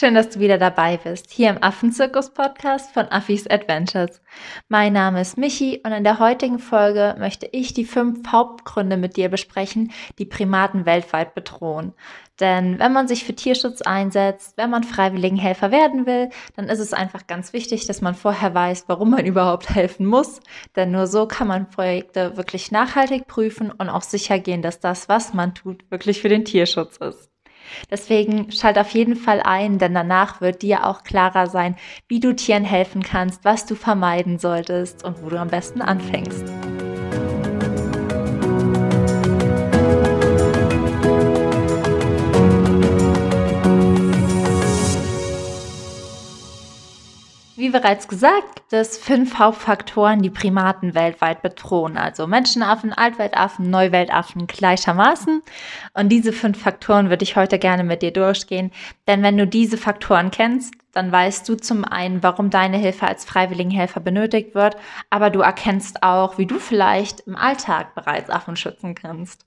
Schön, dass du wieder dabei bist, hier im Affenzirkus-Podcast von Affis Adventures. Mein Name ist Michi und in der heutigen Folge möchte ich die fünf Hauptgründe mit dir besprechen, die Primaten weltweit bedrohen. Denn wenn man sich für Tierschutz einsetzt, wenn man Freiwilligenhelfer werden will, dann ist es einfach ganz wichtig, dass man vorher weiß, warum man überhaupt helfen muss. Denn nur so kann man Projekte wirklich nachhaltig prüfen und auch sicher gehen, dass das, was man tut, wirklich für den Tierschutz ist. Deswegen schalt auf jeden Fall ein, denn danach wird dir auch klarer sein, wie du Tieren helfen kannst, was du vermeiden solltest und wo du am besten anfängst. Wie bereits gesagt, gibt es fünf Hauptfaktoren, die Primaten weltweit bedrohen. Also Menschenaffen, Altweltaffen, Neuweltaffen gleichermaßen. Und diese fünf Faktoren würde ich heute gerne mit dir durchgehen. Denn wenn du diese Faktoren kennst, dann weißt du zum einen, warum deine Hilfe als Freiwilligenhelfer benötigt wird, aber du erkennst auch, wie du vielleicht im Alltag bereits Affen schützen kannst.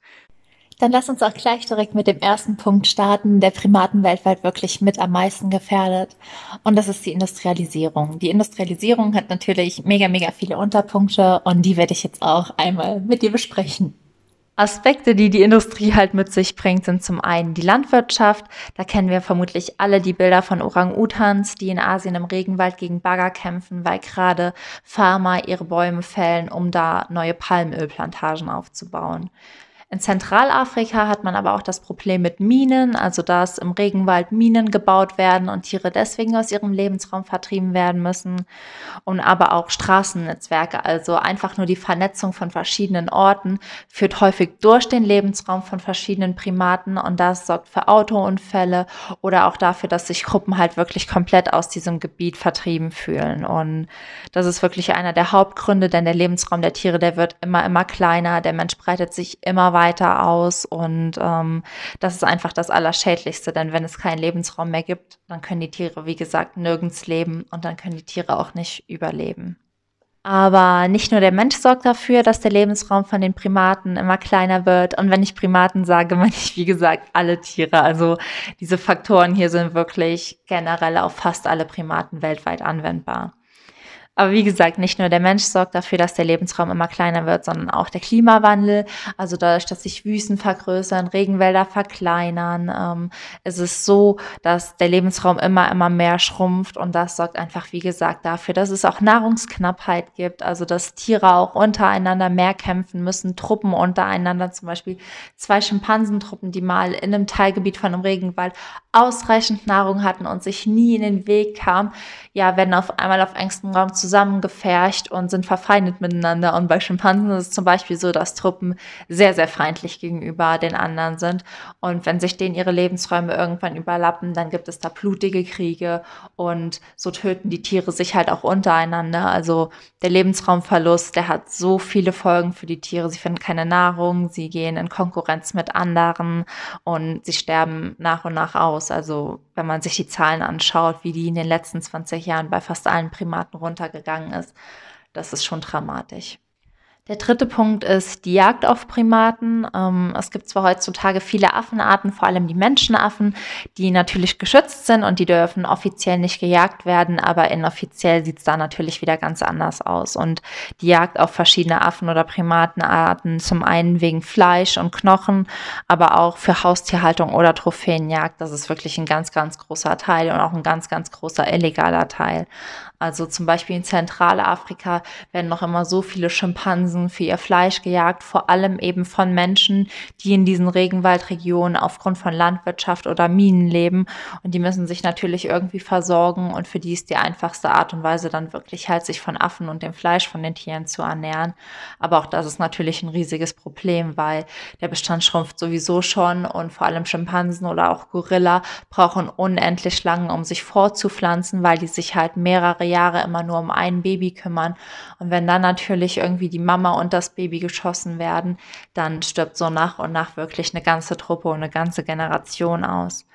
Dann lass uns auch gleich direkt mit dem ersten Punkt starten, der Primaten weltweit wirklich mit am meisten gefährdet. Und das ist die Industrialisierung. Die Industrialisierung hat natürlich mega, mega viele Unterpunkte und die werde ich jetzt auch einmal mit dir besprechen. Aspekte, die die Industrie halt mit sich bringt, sind zum einen die Landwirtschaft. Da kennen wir vermutlich alle die Bilder von Orang-Utans, die in Asien im Regenwald gegen Bagger kämpfen, weil gerade Farmer ihre Bäume fällen, um da neue Palmölplantagen aufzubauen. In Zentralafrika hat man aber auch das Problem mit Minen, also dass im Regenwald Minen gebaut werden und Tiere deswegen aus ihrem Lebensraum vertrieben werden müssen. Und aber auch Straßennetzwerke, also einfach nur die Vernetzung von verschiedenen Orten, führt häufig durch den Lebensraum von verschiedenen Primaten und das sorgt für Autounfälle oder auch dafür, dass sich Gruppen halt wirklich komplett aus diesem Gebiet vertrieben fühlen. Und das ist wirklich einer der Hauptgründe, denn der Lebensraum der Tiere, der wird immer, immer kleiner, der Mensch breitet sich immer weiter weiter aus und ähm, das ist einfach das Allerschädlichste, denn wenn es keinen Lebensraum mehr gibt, dann können die Tiere, wie gesagt, nirgends leben und dann können die Tiere auch nicht überleben. Aber nicht nur der Mensch sorgt dafür, dass der Lebensraum von den Primaten immer kleiner wird. Und wenn ich Primaten sage, meine ich, wie gesagt, alle Tiere. Also diese Faktoren hier sind wirklich generell auf fast alle Primaten weltweit anwendbar. Aber wie gesagt, nicht nur der Mensch sorgt dafür, dass der Lebensraum immer kleiner wird, sondern auch der Klimawandel. Also dadurch, dass sich Wüsten vergrößern, Regenwälder verkleinern, ähm, ist es so, dass der Lebensraum immer, immer mehr schrumpft. Und das sorgt einfach, wie gesagt, dafür, dass es auch Nahrungsknappheit gibt. Also dass Tiere auch untereinander mehr kämpfen müssen, Truppen untereinander, zum Beispiel zwei Schimpansentruppen, die mal in einem Teilgebiet von einem Regenwald ausreichend Nahrung hatten und sich nie in den Weg kamen, ja, werden auf einmal auf engstem Raum zusammengefercht und sind verfeindet miteinander. Und bei Schimpansen ist es zum Beispiel so, dass Truppen sehr, sehr feindlich gegenüber den anderen sind. Und wenn sich denen ihre Lebensräume irgendwann überlappen, dann gibt es da blutige Kriege und so töten die Tiere sich halt auch untereinander. Also der Lebensraumverlust, der hat so viele Folgen für die Tiere. Sie finden keine Nahrung, sie gehen in Konkurrenz mit anderen und sie sterben nach und nach aus. Also wenn man sich die Zahlen anschaut, wie die in den letzten 20 Jahren bei fast allen Primaten runtergegangen ist, das ist schon dramatisch. Der dritte Punkt ist die Jagd auf Primaten. Ähm, es gibt zwar heutzutage viele Affenarten, vor allem die Menschenaffen, die natürlich geschützt sind und die dürfen offiziell nicht gejagt werden, aber inoffiziell sieht es da natürlich wieder ganz anders aus. Und die Jagd auf verschiedene Affen- oder Primatenarten, zum einen wegen Fleisch und Knochen, aber auch für Haustierhaltung oder Trophäenjagd, das ist wirklich ein ganz, ganz großer Teil und auch ein ganz, ganz großer illegaler Teil. Also zum Beispiel in Zentralafrika werden noch immer so viele Schimpansen für ihr Fleisch gejagt, vor allem eben von Menschen, die in diesen Regenwaldregionen aufgrund von Landwirtschaft oder Minen leben. Und die müssen sich natürlich irgendwie versorgen und für die ist die einfachste Art und Weise dann wirklich halt sich von Affen und dem Fleisch von den Tieren zu ernähren. Aber auch das ist natürlich ein riesiges Problem, weil der Bestand schrumpft sowieso schon und vor allem Schimpansen oder auch Gorilla brauchen unendlich lange, um sich fortzupflanzen, weil die sich halt mehrere Jahre immer nur um ein Baby kümmern. Und wenn dann natürlich irgendwie die Mama und das Baby geschossen werden, dann stirbt so nach und nach wirklich eine ganze Truppe und eine ganze Generation aus.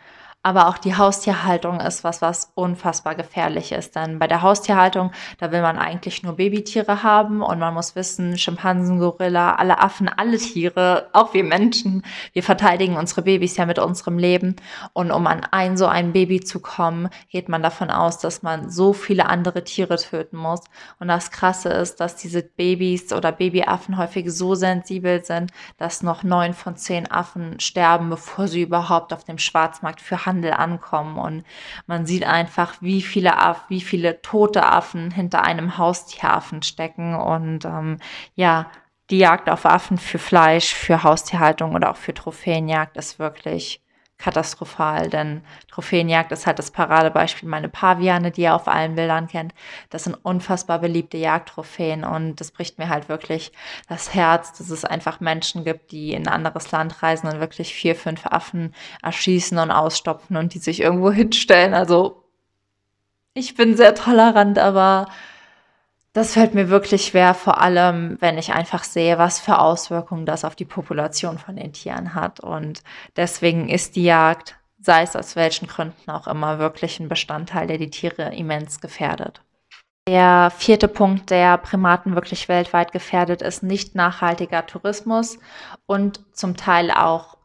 Aber auch die Haustierhaltung ist was, was unfassbar gefährlich ist. Denn bei der Haustierhaltung, da will man eigentlich nur Babytiere haben und man muss wissen, Schimpansen, Gorilla, alle Affen, alle Tiere, auch wir Menschen, wir verteidigen unsere Babys ja mit unserem Leben. Und um an ein so ein Baby zu kommen, geht man davon aus, dass man so viele andere Tiere töten muss. Und das Krasse ist, dass diese Babys oder Babyaffen häufig so sensibel sind, dass noch neun von zehn Affen sterben, bevor sie überhaupt auf dem Schwarzmarkt für Handel ankommen. Und man sieht einfach, wie viele Affen, wie viele tote Affen hinter einem Haustieraffen stecken. Und ähm, ja, die Jagd auf Affen für Fleisch, für Haustierhaltung oder auch für Trophäenjagd ist wirklich katastrophal, denn Trophäenjagd ist halt das Paradebeispiel. Meine Paviane, die ihr auf allen Bildern kennt, das sind unfassbar beliebte Jagdtrophäen und das bricht mir halt wirklich das Herz, dass es einfach Menschen gibt, die in ein anderes Land reisen und wirklich vier, fünf Affen erschießen und ausstopfen und die sich irgendwo hinstellen. Also ich bin sehr tolerant, aber das fällt mir wirklich schwer, vor allem wenn ich einfach sehe, was für Auswirkungen das auf die Population von den Tieren hat. Und deswegen ist die Jagd, sei es aus welchen Gründen auch immer, wirklich ein Bestandteil, der die Tiere immens gefährdet. Der vierte Punkt, der Primaten wirklich weltweit gefährdet, ist nicht nachhaltiger Tourismus und zum Teil auch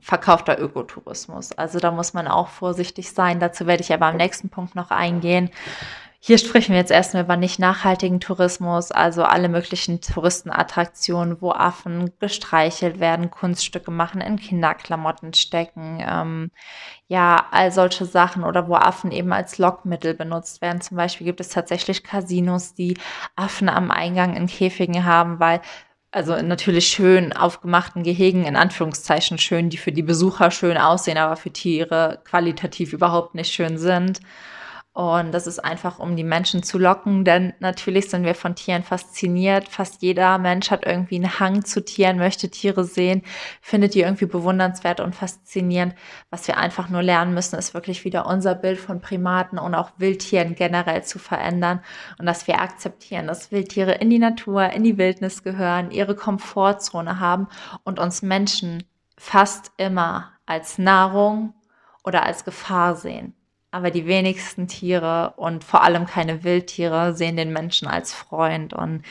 verkaufter Ökotourismus. Also da muss man auch vorsichtig sein. Dazu werde ich aber am nächsten Punkt noch eingehen. Hier sprechen wir jetzt erstmal über nicht nachhaltigen Tourismus, also alle möglichen Touristenattraktionen, wo Affen gestreichelt werden, Kunststücke machen, in Kinderklamotten stecken, ähm, ja, all solche Sachen oder wo Affen eben als Lockmittel benutzt werden. Zum Beispiel gibt es tatsächlich Casinos, die Affen am Eingang in Käfigen haben, weil also natürlich schön aufgemachten Gehegen, in Anführungszeichen schön, die für die Besucher schön aussehen, aber für Tiere qualitativ überhaupt nicht schön sind. Und das ist einfach, um die Menschen zu locken, denn natürlich sind wir von Tieren fasziniert. Fast jeder Mensch hat irgendwie einen Hang zu Tieren, möchte Tiere sehen, findet die irgendwie bewundernswert und faszinierend. Was wir einfach nur lernen müssen, ist wirklich wieder unser Bild von Primaten und auch Wildtieren generell zu verändern und dass wir akzeptieren, dass Wildtiere in die Natur, in die Wildnis gehören, ihre Komfortzone haben und uns Menschen fast immer als Nahrung oder als Gefahr sehen. Aber die wenigsten Tiere und vor allem keine Wildtiere sehen den Menschen als Freund. Und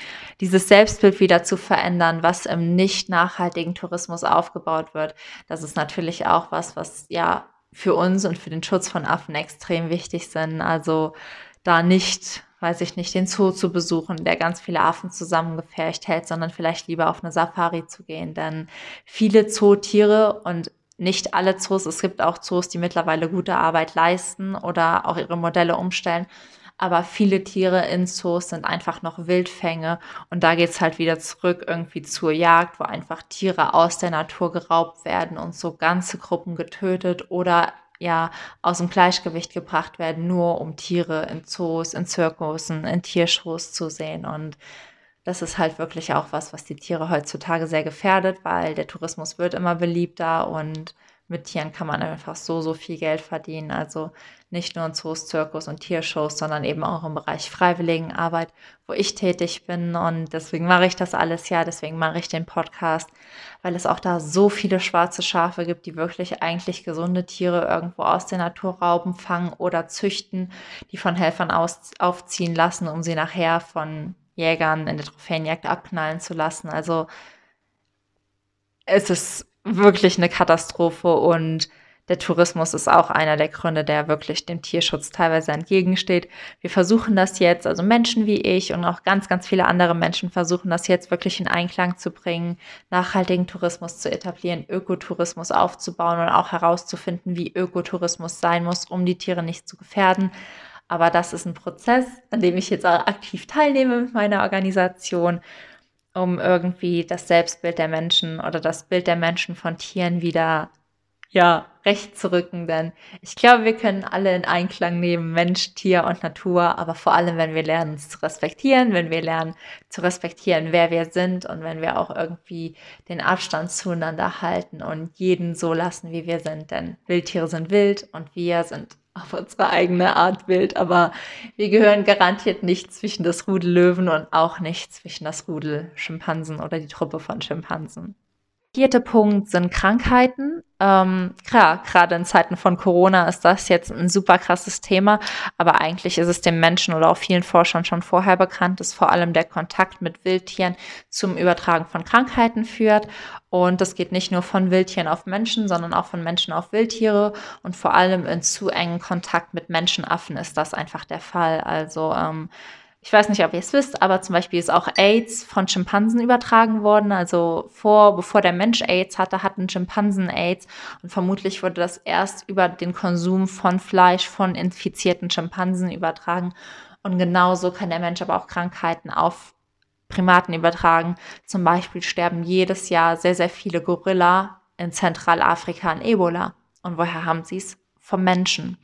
dieses Selbstbild wieder zu verändern, was im nicht nachhaltigen Tourismus aufgebaut wird, das ist natürlich auch was, was ja für uns und für den Schutz von Affen extrem wichtig sind. Also da nicht, weiß ich nicht, den Zoo zu besuchen, der ganz viele Affen zusammengefercht hält, sondern vielleicht lieber auf eine Safari zu gehen. Denn viele Zootiere und nicht alle Zoos, es gibt auch Zoos, die mittlerweile gute Arbeit leisten oder auch ihre Modelle umstellen. Aber viele Tiere in Zoos sind einfach noch Wildfänge. Und da geht es halt wieder zurück irgendwie zur Jagd, wo einfach Tiere aus der Natur geraubt werden und so ganze Gruppen getötet oder ja aus dem Gleichgewicht gebracht werden, nur um Tiere in Zoos, in Zirkussen, in Tiershows zu sehen. Und das ist halt wirklich auch was, was die Tiere heutzutage sehr gefährdet, weil der Tourismus wird immer beliebter und mit Tieren kann man einfach so, so viel Geld verdienen. Also nicht nur in Zoos, Zirkus und Tiershows, sondern eben auch im Bereich Freiwilligenarbeit, wo ich tätig bin. Und deswegen mache ich das alles ja, deswegen mache ich den Podcast, weil es auch da so viele schwarze Schafe gibt, die wirklich eigentlich gesunde Tiere irgendwo aus der Natur rauben, fangen oder züchten, die von Helfern aus, aufziehen lassen, um sie nachher von Jägern in der Trophäenjagd abknallen zu lassen. Also es ist wirklich eine Katastrophe und der Tourismus ist auch einer der Gründe, der wirklich dem Tierschutz teilweise entgegensteht. Wir versuchen das jetzt, also Menschen wie ich und auch ganz, ganz viele andere Menschen versuchen das jetzt wirklich in Einklang zu bringen, nachhaltigen Tourismus zu etablieren, Ökotourismus aufzubauen und auch herauszufinden, wie Ökotourismus sein muss, um die Tiere nicht zu gefährden. Aber das ist ein Prozess, an dem ich jetzt auch aktiv teilnehme mit meiner Organisation, um irgendwie das Selbstbild der Menschen oder das Bild der Menschen von Tieren wieder ja, recht zu rücken, denn ich glaube, wir können alle in Einklang nehmen, Mensch, Tier und Natur, aber vor allem, wenn wir lernen, es zu respektieren, wenn wir lernen zu respektieren, wer wir sind und wenn wir auch irgendwie den Abstand zueinander halten und jeden so lassen, wie wir sind, denn Wildtiere sind wild und wir sind auf unsere eigene Art wild, aber wir gehören garantiert nicht zwischen das Rudel Löwen und auch nicht zwischen das Rudel Schimpansen oder die Truppe von Schimpansen. Vierte Punkt sind Krankheiten. Ähm, klar, gerade in Zeiten von Corona ist das jetzt ein super krasses Thema, aber eigentlich ist es den Menschen oder auch vielen Forschern schon vorher bekannt, dass vor allem der Kontakt mit Wildtieren zum Übertragen von Krankheiten führt. Und das geht nicht nur von Wildtieren auf Menschen, sondern auch von Menschen auf Wildtiere. Und vor allem in zu engen Kontakt mit Menschenaffen ist das einfach der Fall. Also ähm, ich weiß nicht, ob ihr es wisst, aber zum Beispiel ist auch AIDS von Schimpansen übertragen worden. Also vor, bevor der Mensch AIDS hatte, hatten Schimpansen AIDS. Und vermutlich wurde das erst über den Konsum von Fleisch von infizierten Schimpansen übertragen. Und genauso kann der Mensch aber auch Krankheiten auf Primaten übertragen. Zum Beispiel sterben jedes Jahr sehr, sehr viele Gorilla in Zentralafrika an Ebola. Und woher haben sie es? Vom Menschen.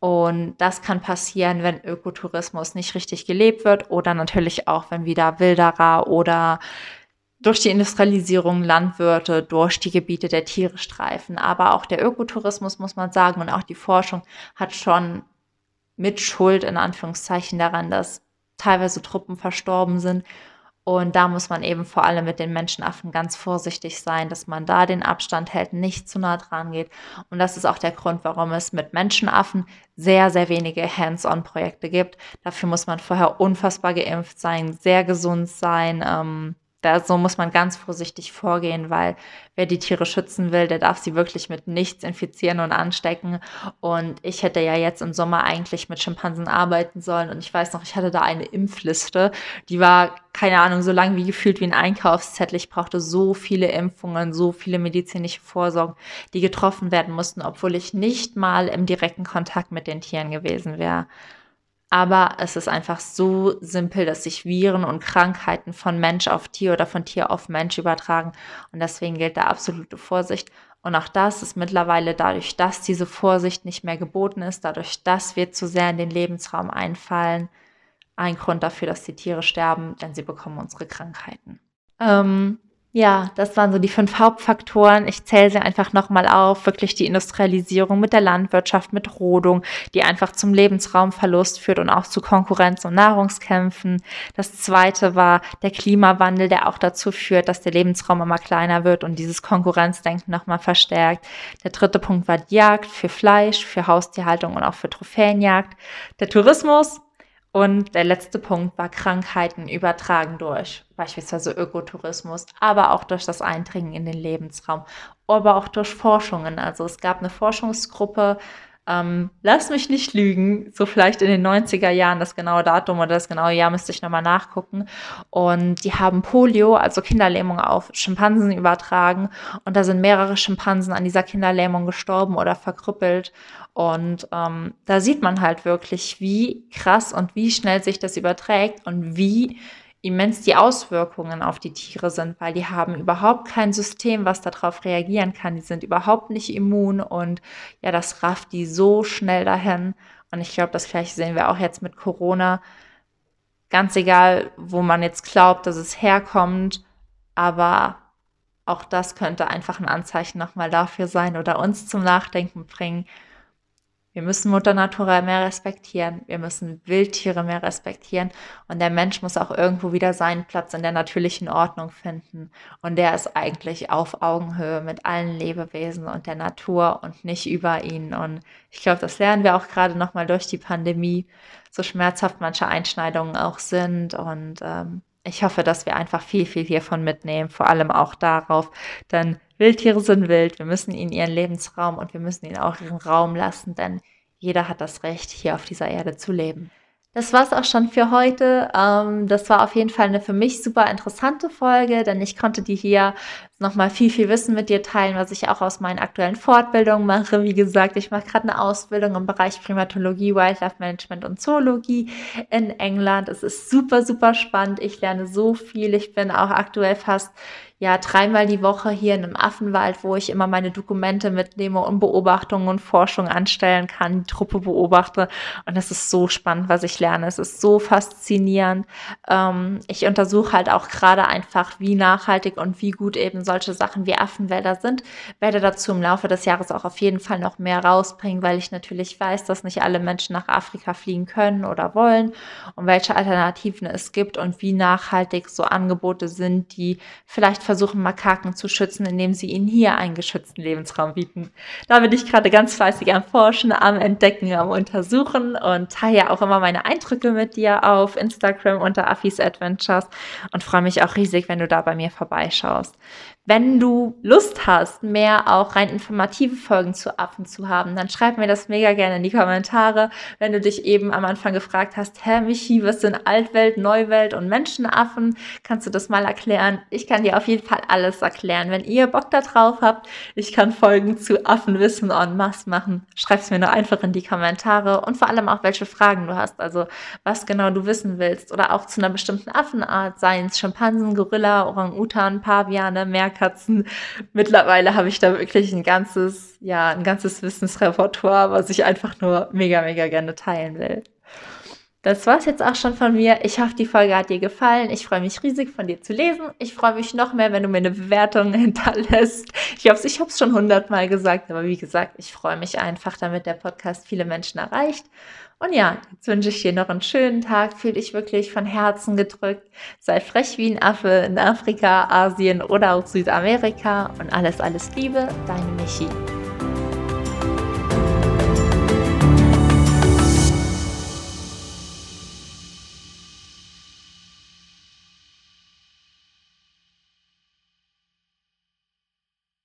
Und das kann passieren, wenn Ökotourismus nicht richtig gelebt wird oder natürlich auch, wenn wieder Wilderer oder durch die Industrialisierung Landwirte durch die Gebiete der Tiere streifen. Aber auch der Ökotourismus, muss man sagen, und auch die Forschung hat schon mit Schuld in Anführungszeichen daran, dass teilweise Truppen verstorben sind und da muss man eben vor allem mit den Menschenaffen ganz vorsichtig sein, dass man da den Abstand hält, nicht zu nah dran geht. Und das ist auch der Grund, warum es mit Menschenaffen sehr, sehr wenige Hands-on-Projekte gibt. Dafür muss man vorher unfassbar geimpft sein, sehr gesund sein. Ähm, da so muss man ganz vorsichtig vorgehen, weil wer die Tiere schützen will, der darf sie wirklich mit nichts infizieren und anstecken. Und ich hätte ja jetzt im Sommer eigentlich mit Schimpansen arbeiten sollen. Und ich weiß noch, ich hatte da eine Impfliste, die war, keine Ahnung, so lang wie gefühlt wie ein Einkaufszettel. Ich brauchte so viele Impfungen, so viele medizinische Vorsorgen, die getroffen werden mussten, obwohl ich nicht mal im direkten Kontakt mit den Tieren gewesen wäre. Aber es ist einfach so simpel, dass sich Viren und Krankheiten von Mensch auf Tier oder von Tier auf Mensch übertragen. Und deswegen gilt da absolute Vorsicht. Und auch das ist mittlerweile dadurch, dass diese Vorsicht nicht mehr geboten ist, dadurch, dass wir zu sehr in den Lebensraum einfallen, ein Grund dafür, dass die Tiere sterben, denn sie bekommen unsere Krankheiten. Ähm, ja, das waren so die fünf Hauptfaktoren. Ich zähle sie einfach nochmal auf. Wirklich die Industrialisierung mit der Landwirtschaft, mit Rodung, die einfach zum Lebensraumverlust führt und auch zu Konkurrenz und Nahrungskämpfen. Das zweite war der Klimawandel, der auch dazu führt, dass der Lebensraum immer kleiner wird und dieses Konkurrenzdenken nochmal verstärkt. Der dritte Punkt war die Jagd für Fleisch, für Haustierhaltung und auch für Trophäenjagd. Der Tourismus, und der letzte Punkt war Krankheiten übertragen durch beispielsweise Ökotourismus, aber auch durch das Eindringen in den Lebensraum, aber auch durch Forschungen. Also es gab eine Forschungsgruppe, ähm, lass mich nicht lügen, so vielleicht in den 90er Jahren, das genaue Datum oder das genaue Jahr müsste ich nochmal nachgucken. Und die haben Polio, also Kinderlähmung, auf Schimpansen übertragen. Und da sind mehrere Schimpansen an dieser Kinderlähmung gestorben oder verkrüppelt. Und ähm, da sieht man halt wirklich, wie krass und wie schnell sich das überträgt und wie immens die Auswirkungen auf die Tiere sind, weil die haben überhaupt kein System, was darauf reagieren kann. Die sind überhaupt nicht immun und ja, das rafft die so schnell dahin. Und ich glaube, das gleiche sehen wir auch jetzt mit Corona. Ganz egal, wo man jetzt glaubt, dass es herkommt, aber auch das könnte einfach ein Anzeichen nochmal dafür sein oder uns zum Nachdenken bringen, wir müssen Mutter Natura mehr respektieren. Wir müssen Wildtiere mehr respektieren. Und der Mensch muss auch irgendwo wieder seinen Platz in der natürlichen Ordnung finden. Und der ist eigentlich auf Augenhöhe mit allen Lebewesen und der Natur und nicht über ihn. Und ich glaube, das lernen wir auch gerade nochmal durch die Pandemie, so schmerzhaft manche Einschneidungen auch sind. Und ähm, ich hoffe, dass wir einfach viel, viel hiervon mitnehmen, vor allem auch darauf, denn Wildtiere sind wild, wir müssen ihnen ihren Lebensraum und wir müssen ihnen auch ihren Raum lassen, denn jeder hat das Recht, hier auf dieser Erde zu leben. Das war's auch schon für heute. Ähm, das war auf jeden Fall eine für mich super interessante Folge, denn ich konnte dir hier nochmal viel, viel Wissen mit dir teilen, was ich auch aus meinen aktuellen Fortbildungen mache. Wie gesagt, ich mache gerade eine Ausbildung im Bereich Primatologie, Wildlife Management und Zoologie in England. Es ist super, super spannend. Ich lerne so viel. Ich bin auch aktuell fast ja dreimal die Woche hier in einem Affenwald, wo ich immer meine Dokumente mitnehme und Beobachtungen und Forschung anstellen kann, die Truppe beobachte. Und es ist so spannend, was ich lerne. Es ist so faszinierend. Ähm, ich untersuche halt auch gerade einfach, wie nachhaltig und wie gut eben solche Sachen wie Affenwälder sind. Werde dazu im Laufe des Jahres auch auf jeden Fall noch mehr rausbringen, weil ich natürlich weiß, dass nicht alle Menschen nach Afrika fliegen können oder wollen und welche Alternativen es gibt und wie nachhaltig so Angebote sind, die vielleicht versuchen, Makaken zu schützen, indem sie ihnen hier einen geschützten Lebensraum bieten. Da bin ich gerade ganz fleißig am Forschen, am Entdecken, am Untersuchen und teile auch immer meine Eindrücke mit dir auf Instagram unter Affis Adventures und freue mich auch riesig, wenn du da bei mir vorbeischaust. Wenn du Lust hast, mehr auch rein informative Folgen zu Affen zu haben, dann schreib mir das mega gerne in die Kommentare. Wenn du dich eben am Anfang gefragt hast, hä, Michi, was sind Altwelt, Neuwelt und Menschenaffen? Kannst du das mal erklären? Ich kann dir auf jeden Fall alles erklären. Wenn ihr Bock da drauf habt, ich kann Folgen zu Affenwissen en masse machen. Schreib's mir nur einfach in die Kommentare und vor allem auch, welche Fragen du hast. Also, was genau du wissen willst oder auch zu einer bestimmten Affenart, seien es Schimpansen, Gorilla, Orang-Utan, Paviane, Merk Katzen. Mittlerweile habe ich da wirklich ein ganzes, ja, ein ganzes Wissensrepertoire, was ich einfach nur mega, mega gerne teilen will. Das war es jetzt auch schon von mir. Ich hoffe, die Folge hat dir gefallen. Ich freue mich riesig, von dir zu lesen. Ich freue mich noch mehr, wenn du mir eine Bewertung hinterlässt. Ich habe es ich schon hundertmal gesagt, aber wie gesagt, ich freue mich einfach, damit der Podcast viele Menschen erreicht. Und ja, jetzt wünsche ich dir noch einen schönen Tag. Fühl dich wirklich von Herzen gedrückt. Sei frech wie ein Affe in Afrika, Asien oder auch Südamerika. Und alles, alles Liebe, deine Michi.